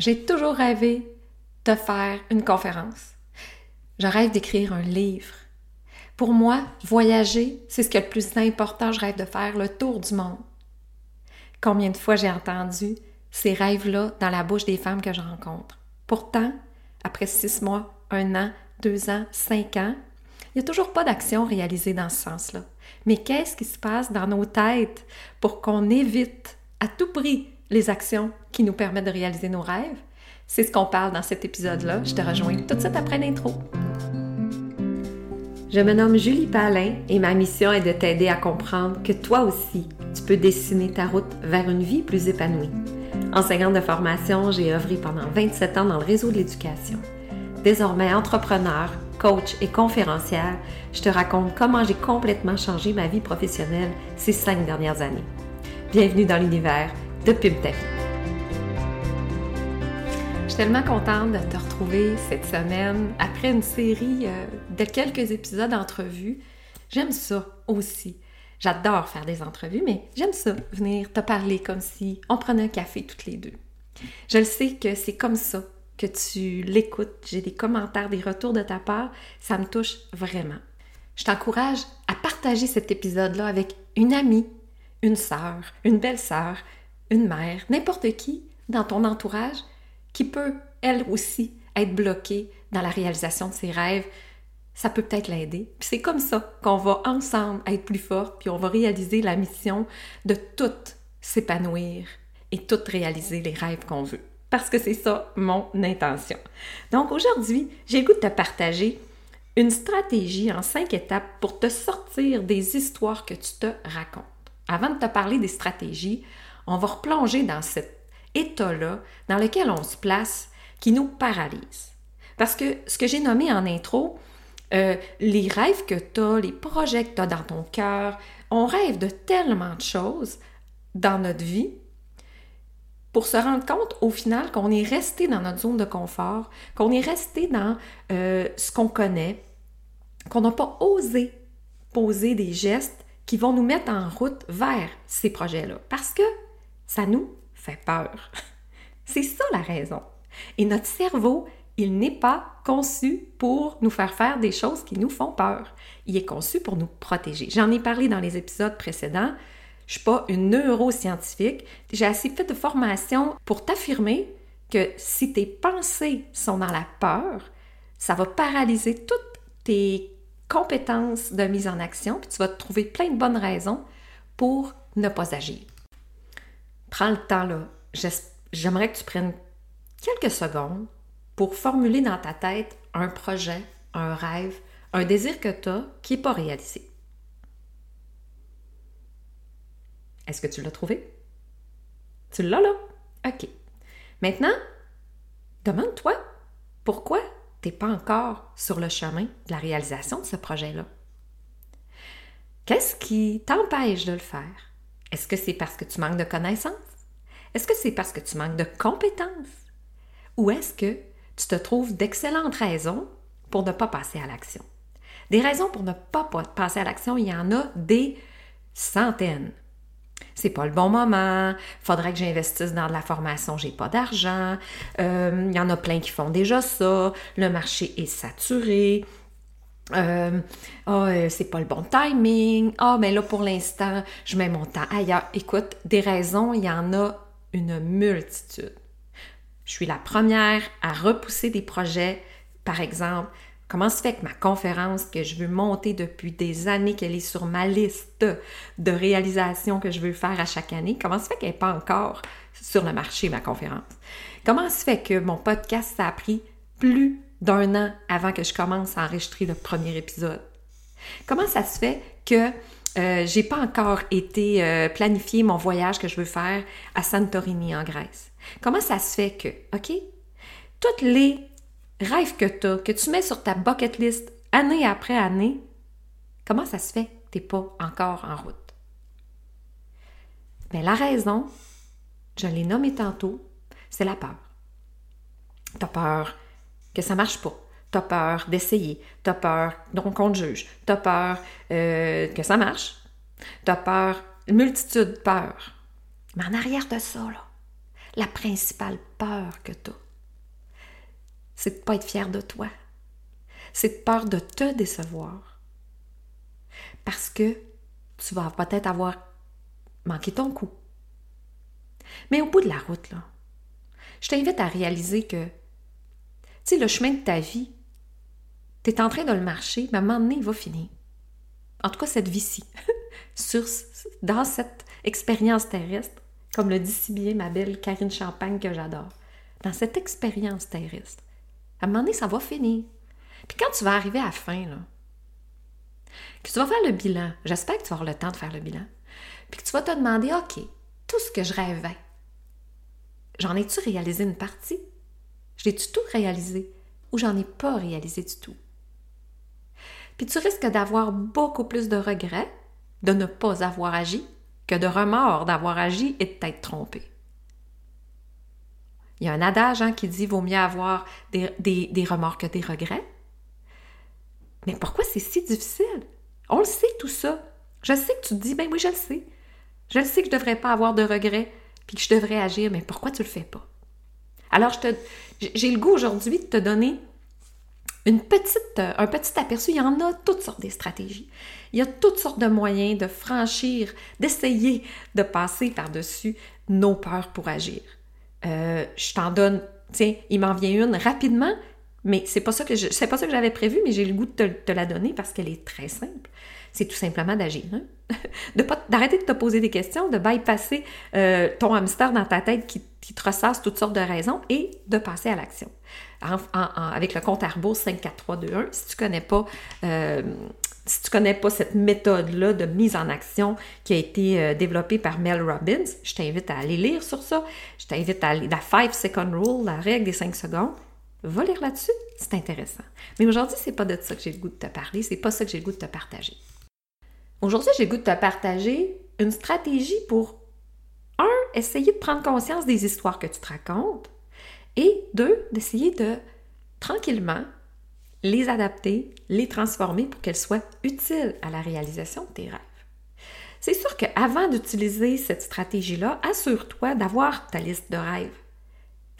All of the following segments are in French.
J'ai toujours rêvé de faire une conférence. Je rêve d'écrire un livre. Pour moi, voyager, c'est ce qui est le plus important. Je rêve de faire le tour du monde. Combien de fois j'ai entendu ces rêves-là dans la bouche des femmes que je rencontre? Pourtant, après six mois, un an, deux ans, cinq ans, il n'y a toujours pas d'action réalisée dans ce sens-là. Mais qu'est-ce qui se passe dans nos têtes pour qu'on évite à tout prix les actions qui nous permettent de réaliser nos rêves? C'est ce qu'on parle dans cet épisode-là. Je te rejoins tout de suite après l'intro. Je me nomme Julie Palin et ma mission est de t'aider à comprendre que toi aussi, tu peux dessiner ta route vers une vie plus épanouie. Enseignante de formation, j'ai œuvré pendant 27 ans dans le réseau de l'éducation. Désormais entrepreneur, coach et conférencière, je te raconte comment j'ai complètement changé ma vie professionnelle ces cinq dernières années. Bienvenue dans l'univers de Pub Je suis tellement contente de te retrouver cette semaine après une série euh, de quelques épisodes d'entrevues. J'aime ça aussi. J'adore faire des entrevues, mais j'aime ça, venir te parler comme si on prenait un café toutes les deux. Je le sais que c'est comme ça que tu l'écoutes. J'ai des commentaires, des retours de ta part. Ça me touche vraiment. Je t'encourage à partager cet épisode-là avec une amie, une sœur, une belle-sœur, une mère, n'importe qui dans ton entourage qui peut, elle aussi, être bloquée dans la réalisation de ses rêves, ça peut peut-être l'aider. C'est comme ça qu'on va ensemble être plus fort, puis on va réaliser la mission de tout s'épanouir et tout réaliser les rêves qu'on veut. Parce que c'est ça mon intention. Donc aujourd'hui, j'ai le goût de te partager une stratégie en cinq étapes pour te sortir des histoires que tu te racontes. Avant de te parler des stratégies, on va replonger dans cet état-là dans lequel on se place qui nous paralyse. Parce que ce que j'ai nommé en intro, euh, les rêves que tu as, les projets que tu as dans ton cœur. On rêve de tellement de choses dans notre vie pour se rendre compte au final qu'on est resté dans notre zone de confort, qu'on est resté dans euh, ce qu'on connaît, qu'on n'a pas osé poser des gestes qui vont nous mettre en route vers ces projets-là. Parce que ça nous fait peur. C'est ça la raison. Et notre cerveau il n'est pas conçu pour nous faire faire des choses qui nous font peur. Il est conçu pour nous protéger. J'en ai parlé dans les épisodes précédents. Je ne suis pas une neuroscientifique. J'ai assez fait de formation pour t'affirmer que si tes pensées sont dans la peur, ça va paralyser toutes tes compétences de mise en action, puis tu vas trouver plein de bonnes raisons pour ne pas agir. Prends le temps là. J'aimerais que tu prennes quelques secondes pour formuler dans ta tête un projet, un rêve, un désir que tu as qui n'est pas réalisé. Est-ce que tu l'as trouvé? Tu l'as là? OK. Maintenant, demande-toi pourquoi tu n'es pas encore sur le chemin de la réalisation de ce projet-là. Qu'est-ce qui t'empêche de le faire? Est-ce que c'est parce que tu manques de connaissances? Est-ce que c'est parce que tu manques de compétences? Ou est-ce que tu te trouves d'excellentes raisons pour ne pas passer à l'action? Des raisons pour ne pas passer à l'action, il y en a des centaines. C'est pas le bon moment, faudrait que j'investisse dans de la formation, j'ai pas d'argent, euh, il y en a plein qui font déjà ça, le marché est saturé, euh, oh, c'est pas le bon timing. Ah, mais là, pour l'instant, je mets mon temps ailleurs. Écoute, des raisons, il y en a une multitude. Je suis la première à repousser des projets. Par exemple, comment se fait que ma conférence que je veux monter depuis des années, qu'elle est sur ma liste de réalisations que je veux faire à chaque année, comment se fait qu'elle n'est pas encore sur le marché, ma conférence? Comment se fait que mon podcast, a pris plus d'un an avant que je commence à enregistrer le premier épisode? Comment ça se fait que euh, j'ai pas encore été euh, planifié mon voyage que je veux faire à Santorini en Grèce? Comment ça se fait que, OK, tous les rêves que tu as, que tu mets sur ta bucket list année après année, comment ça se fait que tu pas encore en route? Bien, la raison, je l'ai nommé tantôt, c'est la peur. Tu peur que ça marche pas. Tu as peur d'essayer. Tu as peur donc qu'on te juge. Tu as peur euh, que ça marche. Tu as peur, multitude de peurs. Mais en arrière de ça, là, la principale peur que tu as, c'est de ne pas être fier de toi. C'est de peur de te décevoir. Parce que tu vas peut-être avoir manqué ton coup. Mais au bout de la route, là, je t'invite à réaliser que, le chemin de ta vie, tu es en train de le marcher, mais à un moment donné, il va finir. En tout cas, cette vie-ci, dans cette expérience terrestre, comme le dit si bien ma belle Karine Champagne que j'adore, dans cette expérience terrestre, à un moment donné, ça va finir. Puis quand tu vas arriver à la fin, que tu vas faire le bilan, j'espère que tu vas avoir le temps de faire le bilan, puis que tu vas te demander, OK, tout ce que je rêvais, j'en ai-tu réalisé une partie? Je l'ai-tu tout réalisé? Ou j'en ai pas réalisé du tout? Puis tu risques d'avoir beaucoup plus de regrets de ne pas avoir agi que de remords d'avoir agi et de t'être trompé. Il y a un adage hein, qui dit vaut mieux avoir des, remords que des regrets. Mais pourquoi c'est si difficile? On le sait tout ça. Je sais que tu te dis, ben oui, je le sais. Je le sais que je ne devrais pas avoir de regrets, puis que je devrais agir, mais pourquoi tu le fais pas? Alors, j'ai le goût aujourd'hui de te donner une petite, un petit aperçu. Il y en a toutes sortes de stratégies. Il y a toutes sortes de moyens de franchir, d'essayer de passer par-dessus nos peurs pour agir. Euh, je t'en donne, tiens, il m'en vient une rapidement, mais c'est pas ça que c'est pas ça que j'avais prévu, mais j'ai le goût de te, la donner parce qu'elle est très simple. C'est tout simplement d'agir, hein? d'arrêter de te poser des questions, de bypasser euh, ton hamster dans ta tête qui, te ressasse toutes sortes de raisons et de passer à l'action. avec le compte Arbo 5, 4, 3, 2, 1, si tu connais pas euh, si tu connais pas cette méthode-là de mise en action qui a été euh, développée par Mel Robbins, je t'invite à aller lire sur ça. Je t'invite à aller la 5 second rule, la règle des 5 secondes. Va lire là-dessus, c'est intéressant. Mais aujourd'hui, c'est pas de ça que j'ai le goût de te parler, c'est pas ça que j'ai le goût de te partager. Aujourd'hui, j'ai goût de te partager une stratégie pour, un, essayer de prendre conscience des histoires que tu te racontes, et deux, d'essayer de tranquillement les adapter, les transformer pour qu'elles soient utiles à la réalisation de tes rêves. C'est sûr qu'avant d'utiliser cette stratégie-là, assure-toi d'avoir ta liste de rêves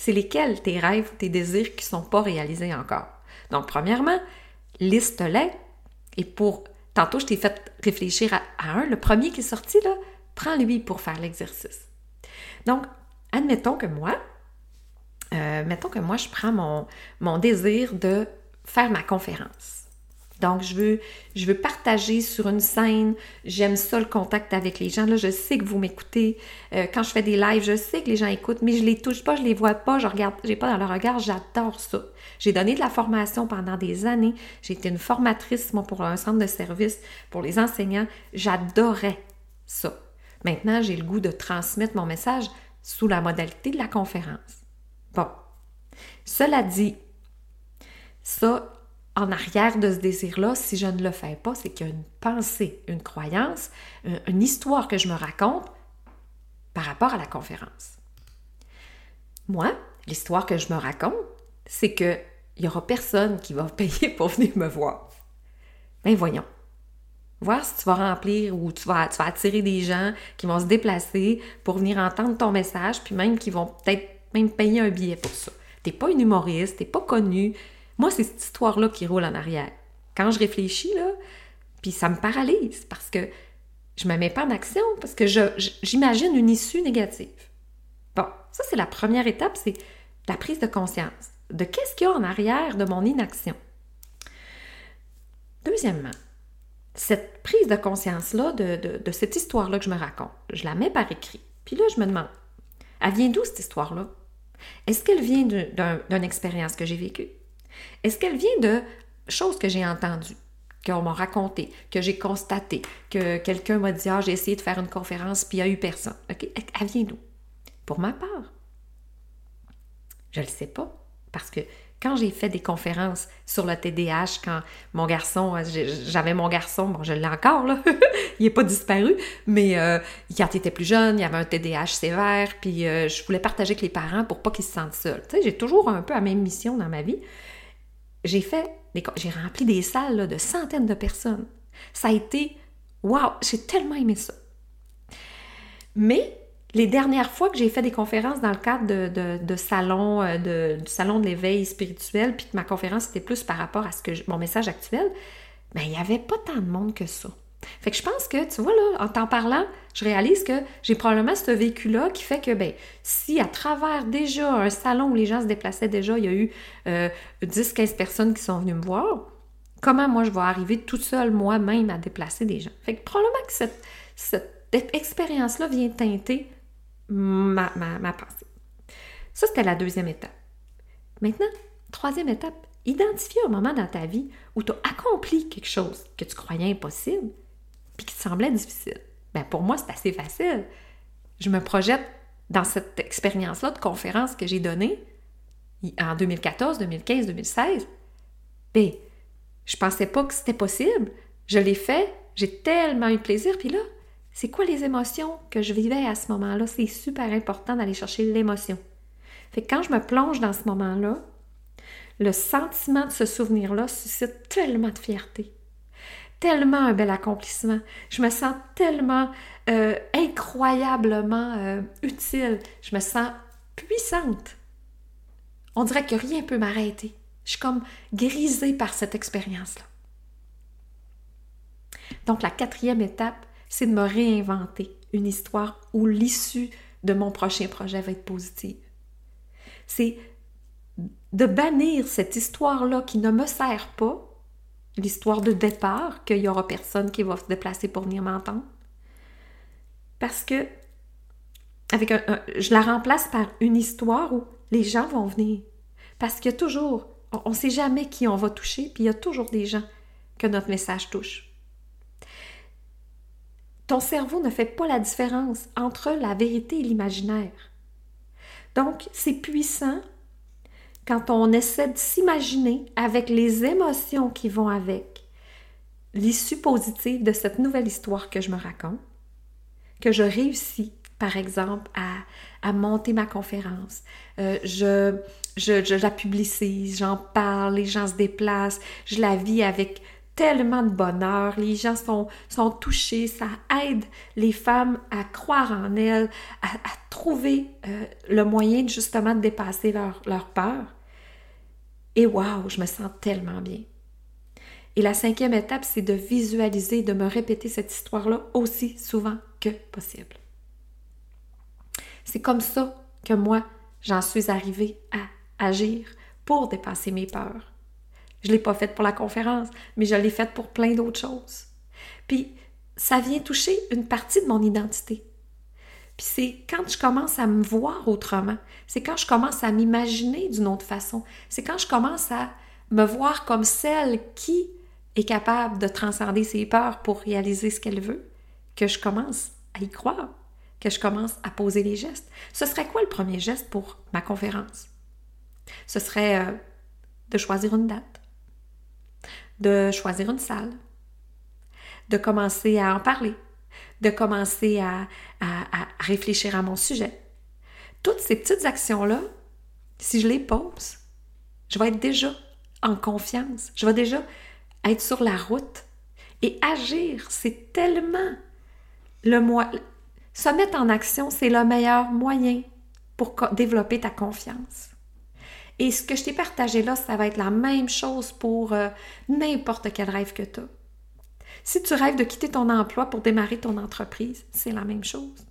c'est lesquels tes rêves, tes désirs qui ne sont pas réalisés encore? Donc, premièrement, liste-les. Et pour. Tantôt, je t'ai fait réfléchir à, un. Le premier qui est sorti, là, prends-lui pour faire l'exercice. Donc, admettons que moi, euh, mettons que moi, je prends mon, mon désir de faire ma conférence. Donc, je veux, partager sur une scène. J'aime ça, le contact avec les gens. Là, je sais que vous m'écoutez. Euh, quand je fais des lives, je sais que les gens écoutent, mais je les touche pas, je les vois pas, je regarde, j'ai pas dans leur regard. J'adore ça. J'ai donné de la formation pendant des années. J'ai été une formatrice, moi, pour un centre de service, pour les enseignants. J'adorais ça. Maintenant, j'ai le goût de transmettre mon message sous la modalité de la conférence. Bon. Cela dit, ça, en arrière de ce désir-là, si je ne le fais pas, c'est qu'il y a une pensée, une croyance, une histoire que je me raconte par rapport à la conférence. Moi, l'histoire que je me raconte, c'est qu'il n'y aura personne qui va payer pour venir me voir. Ben voyons. Voir si tu vas remplir ou tu vas, tu vas attirer des gens qui vont se déplacer pour venir entendre ton message, puis même qui vont peut-être même payer un billet pour ça. T'es pas une humoriste, t'es pas connu, moi, c'est cette histoire-là qui roule en arrière. Quand je réfléchis, là, puis ça me paralyse parce que je ne me mets pas en action, parce que j'imagine une issue négative. Bon, ça, c'est la première étape, c'est la prise de conscience de qu'est-ce qu'il y a en arrière de mon inaction. Deuxièmement, cette prise de conscience-là, de, de, cette histoire-là que je me raconte, je la mets par écrit. Puis là, je me demande, elle vient d'où cette histoire-là? Est-ce qu'elle vient d'une expérience que j'ai vécue? Est-ce qu'elle vient de choses que j'ai entendues, qu'on m'a racontées, que j'ai constatées, que quelqu'un m'a dit Ah, j'ai essayé de faire une conférence puis il n'y a eu personne. OK? Elle vient d'où? Pour ma part, je ne le sais pas. Parce que quand j'ai fait des conférences sur le TDAH, quand mon garçon, j'avais mon garçon, bon, je l'ai encore, il n'est pas disparu, mais euh, quand il était plus jeune, il y avait un TDAH sévère, puis euh, je voulais partager avec les parents pour pas qu'ils se sentent seuls. Tu sais, j'ai toujours un peu la même mission dans ma vie j'ai fait, j'ai rempli des salles de centaines de personnes. Ça a été, waouh, j'ai tellement aimé ça. Mais les dernières fois que j'ai fait des conférences dans le cadre de, de, salon, euh, du salon de l'éveil spirituel, puis que ma conférence était plus par rapport à ce que mon message actuel, ben il n'y avait pas tant de monde que ça. Fait que je pense que, tu vois, là, en t'en parlant, je réalise que j'ai probablement ce vécu-là qui fait que, ben, si à travers déjà un salon où les gens se déplaçaient déjà, il y a eu 10-15 euh, personnes qui sont venues me voir, comment moi je vais arriver toute seule moi-même à déplacer des gens? Fait que probablement que cette, cette expérience-là vient teinter ma, ma, pensée. Ça, c'était la deuxième étape. Maintenant, troisième étape, identifier un moment dans ta vie où tu as accompli quelque chose que tu croyais impossible puis qui semblait difficile. Ben pour moi, c'est assez facile. Je me projette dans cette expérience-là de conférence que j'ai donnée en 2014, 2015, 2016. Ben, je pensais pas que c'était possible. Je l'ai fait, j'ai tellement eu plaisir, puis là, c'est quoi les émotions que je vivais à ce moment-là? C'est super important d'aller chercher l'émotion. Fait quand je me plonge dans ce moment-là, le sentiment de ce souvenir-là suscite tellement de fierté, tellement un bel accomplissement. Je me sens tellement euh, incroyablement euh, utile. Je me sens puissante. On dirait que rien ne peut m'arrêter. Je suis comme grisée par cette expérience-là. Donc la quatrième étape, c'est de me réinventer une histoire où l'issue de mon prochain projet va être positive. C'est de bannir cette histoire-là qui ne me sert pas, l'histoire de départ, qu'il n'y aura personne qui va se déplacer pour venir m'entendre. Parce que avec je la remplace par une histoire où les gens vont venir. Parce qu'il y a toujours, on ne sait jamais qui on va toucher, puis il y a toujours des gens que notre message touche. Ton cerveau ne fait pas la différence entre la vérité et l'imaginaire. Donc, c'est puissant quand on essaie de s'imaginer avec les émotions qui vont avec l'issue positive de cette nouvelle histoire que je me raconte, que je réussis, par exemple, à, monter ma conférence. Euh, je, la publicise, j'en parle, les gens se déplacent, je la vis avec tellement de bonheur, les gens sont, sont touchés, ça aide les femmes à croire en elles, à, trouver euh, le moyen justement de dépasser leur, leur peur. Et waouh, je me sens tellement bien. Et la cinquième étape, c'est de visualiser, de me répéter cette histoire-là aussi souvent que possible. C'est comme ça que moi, j'en suis arrivée à agir pour dépasser mes peurs. Je ne l'ai pas faite pour la conférence, mais je l'ai faite pour plein d'autres choses. Puis, ça vient toucher une partie de mon identité. Puis c'est quand je commence à me voir autrement, c'est quand je commence à m'imaginer d'une autre façon, c'est quand je commence à me voir comme celle qui est capable de transcender ses peurs pour réaliser ce qu'elle veut, que je commence à y croire, que je commence à poser les gestes. Ce serait quoi le premier geste pour ma conférence? Ce serait euh, de choisir une date de choisir une salle, de commencer à en parler, de commencer à, réfléchir à mon sujet. Toutes ces petites actions-là, si je les pose, je vais être déjà en confiance, je vais déjà être sur la route. Et agir, c'est tellement le moyen. Se mettre en action, c'est le meilleur moyen pour développer ta confiance. Et ce que je t'ai partagé là, ça va être la même chose pour euh, n'importe quel rêve que tu as. Si tu rêves de quitter ton emploi pour démarrer ton entreprise, c'est la même chose.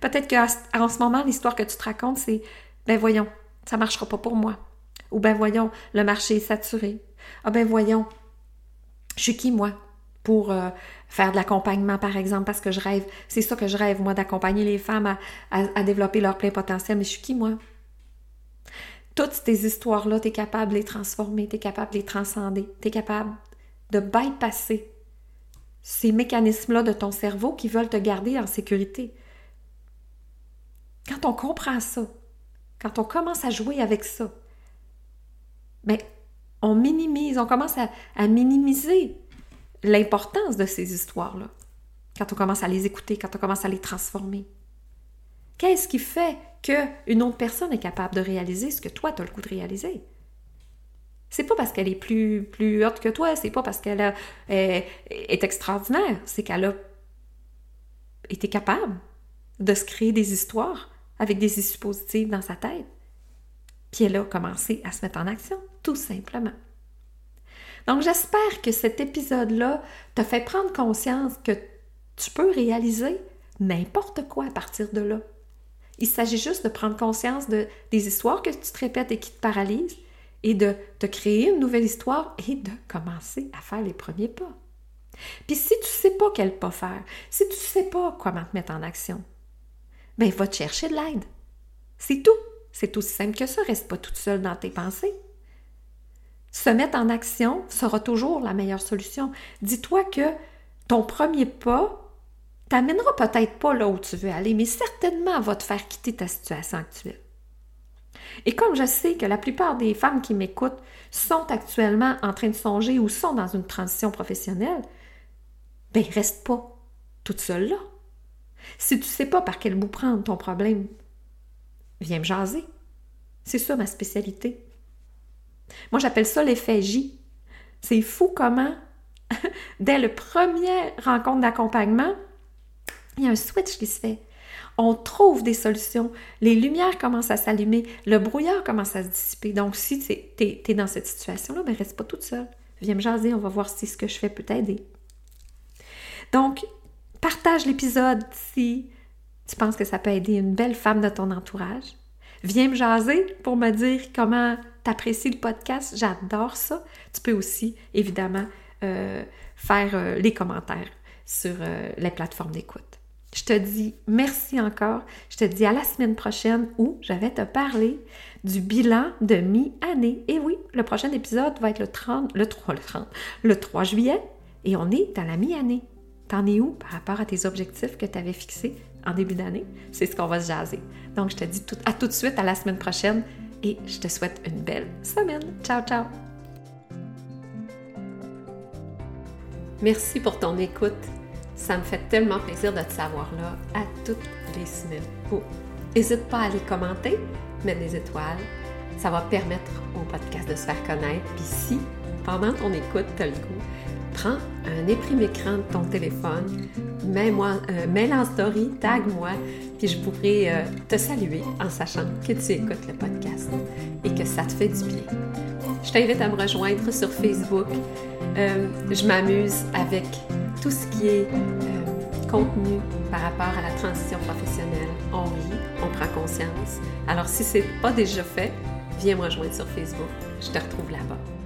Peut-être qu'en ce moment, l'histoire que tu te racontes, c'est ben voyons, ça marchera pas pour moi. Ou ben voyons, le marché est saturé. Ah ben voyons, je suis qui moi pour euh, faire de l'accompagnement, par exemple, parce que je rêve, c'est ça que je rêve, moi, d'accompagner les femmes à développer leur plein potentiel, mais je suis qui moi? Toutes ces histoires-là, tu es capable de les transformer, tu es capable de les transcender, tu es capable de bypasser ces mécanismes-là de ton cerveau qui veulent te garder en sécurité. Quand on comprend ça, quand on commence à jouer avec ça, ben, on minimise, on commence à, à minimiser l'importance de ces histoires-là. Quand on commence à les écouter, quand on commence à les transformer. Qu'est-ce qui fait qu'une autre personne est capable de réaliser ce que toi, tu as le coup de réaliser? C'est pas parce qu'elle est plus, plus haute que toi, c'est pas parce qu'elle est, extraordinaire, c'est qu'elle a été capable de se créer des histoires avec des issues positives dans sa tête. Puis elle a commencé à se mettre en action, tout simplement. Donc j'espère que cet épisode-là t'a fait prendre conscience que tu peux réaliser n'importe quoi à partir de là. Il s'agit juste de prendre conscience de, des histoires que tu te répètes et qui te paralysent et de te créer une nouvelle histoire et de commencer à faire les premiers pas. Puis si tu ne sais pas quel pas faire, si tu ne sais pas comment te mettre en action, ben va te chercher de l'aide. C'est tout. C'est aussi simple que ça. Reste pas toute seule dans tes pensées. Se mettre en action sera toujours la meilleure solution. Dis-toi que ton premier pas t'amènera peut-être pas là où tu veux aller, mais certainement va te faire quitter ta situation actuelle. Et comme je sais que la plupart des femmes qui m'écoutent sont actuellement en train de songer ou sont dans une transition professionnelle, ben reste pas toute seule là. Si tu sais pas par quel bout prendre ton problème, viens me jaser. C'est ça ma spécialité. Moi, j'appelle ça l'effet J. C'est fou comment, dès le premier rencontre d'accompagnement, il y a un switch qui se fait. On trouve des solutions. Les lumières commencent à s'allumer. Le brouillard commence à se dissiper. Donc, si tu es, dans cette situation-là, ben reste pas toute seule. Viens me jaser, on va voir si ce que je fais peut t'aider. Donc, partage l'épisode si tu penses que ça peut aider une belle femme de ton entourage. Viens me jaser pour me dire comment tu apprécies le podcast. J'adore ça. Tu peux aussi, évidemment, euh, faire euh, les commentaires sur euh, les plateformes d'écoute. Je te dis merci encore. Je te dis à la semaine prochaine où je vais te parler du bilan de mi-année. Et oui, le prochain épisode va être le 30, le 3, le 30, le 3 juillet et on est dans la mi-année. T'en es où par rapport à tes objectifs que tu avais fixés en début d'année? C'est ce qu'on va se jaser. Donc, je te dis à tout de suite à la semaine prochaine et je te souhaite une belle semaine. Ciao, ciao! Merci pour ton écoute. Ça me fait tellement plaisir de te savoir là à toutes les semaines. n'hésite pas à aller commenter, mettre des étoiles. Ça va permettre au podcast de se faire connaître. Puis si, pendant ton écoute, tu as le goût, prends un éprime écran de ton téléphone, mets-moi, euh, mets en story, tag-moi, puis je pourrai euh, te saluer en sachant que tu écoutes le podcast et que ça te fait du bien. Je t'invite à me rejoindre sur Facebook. Euh, je m'amuse avec tout ce qui est euh, contenu par rapport à la transition professionnelle. On rit, on prend conscience. Alors si ce n'est pas déjà fait, viens me rejoindre sur Facebook. Je te retrouve là-bas.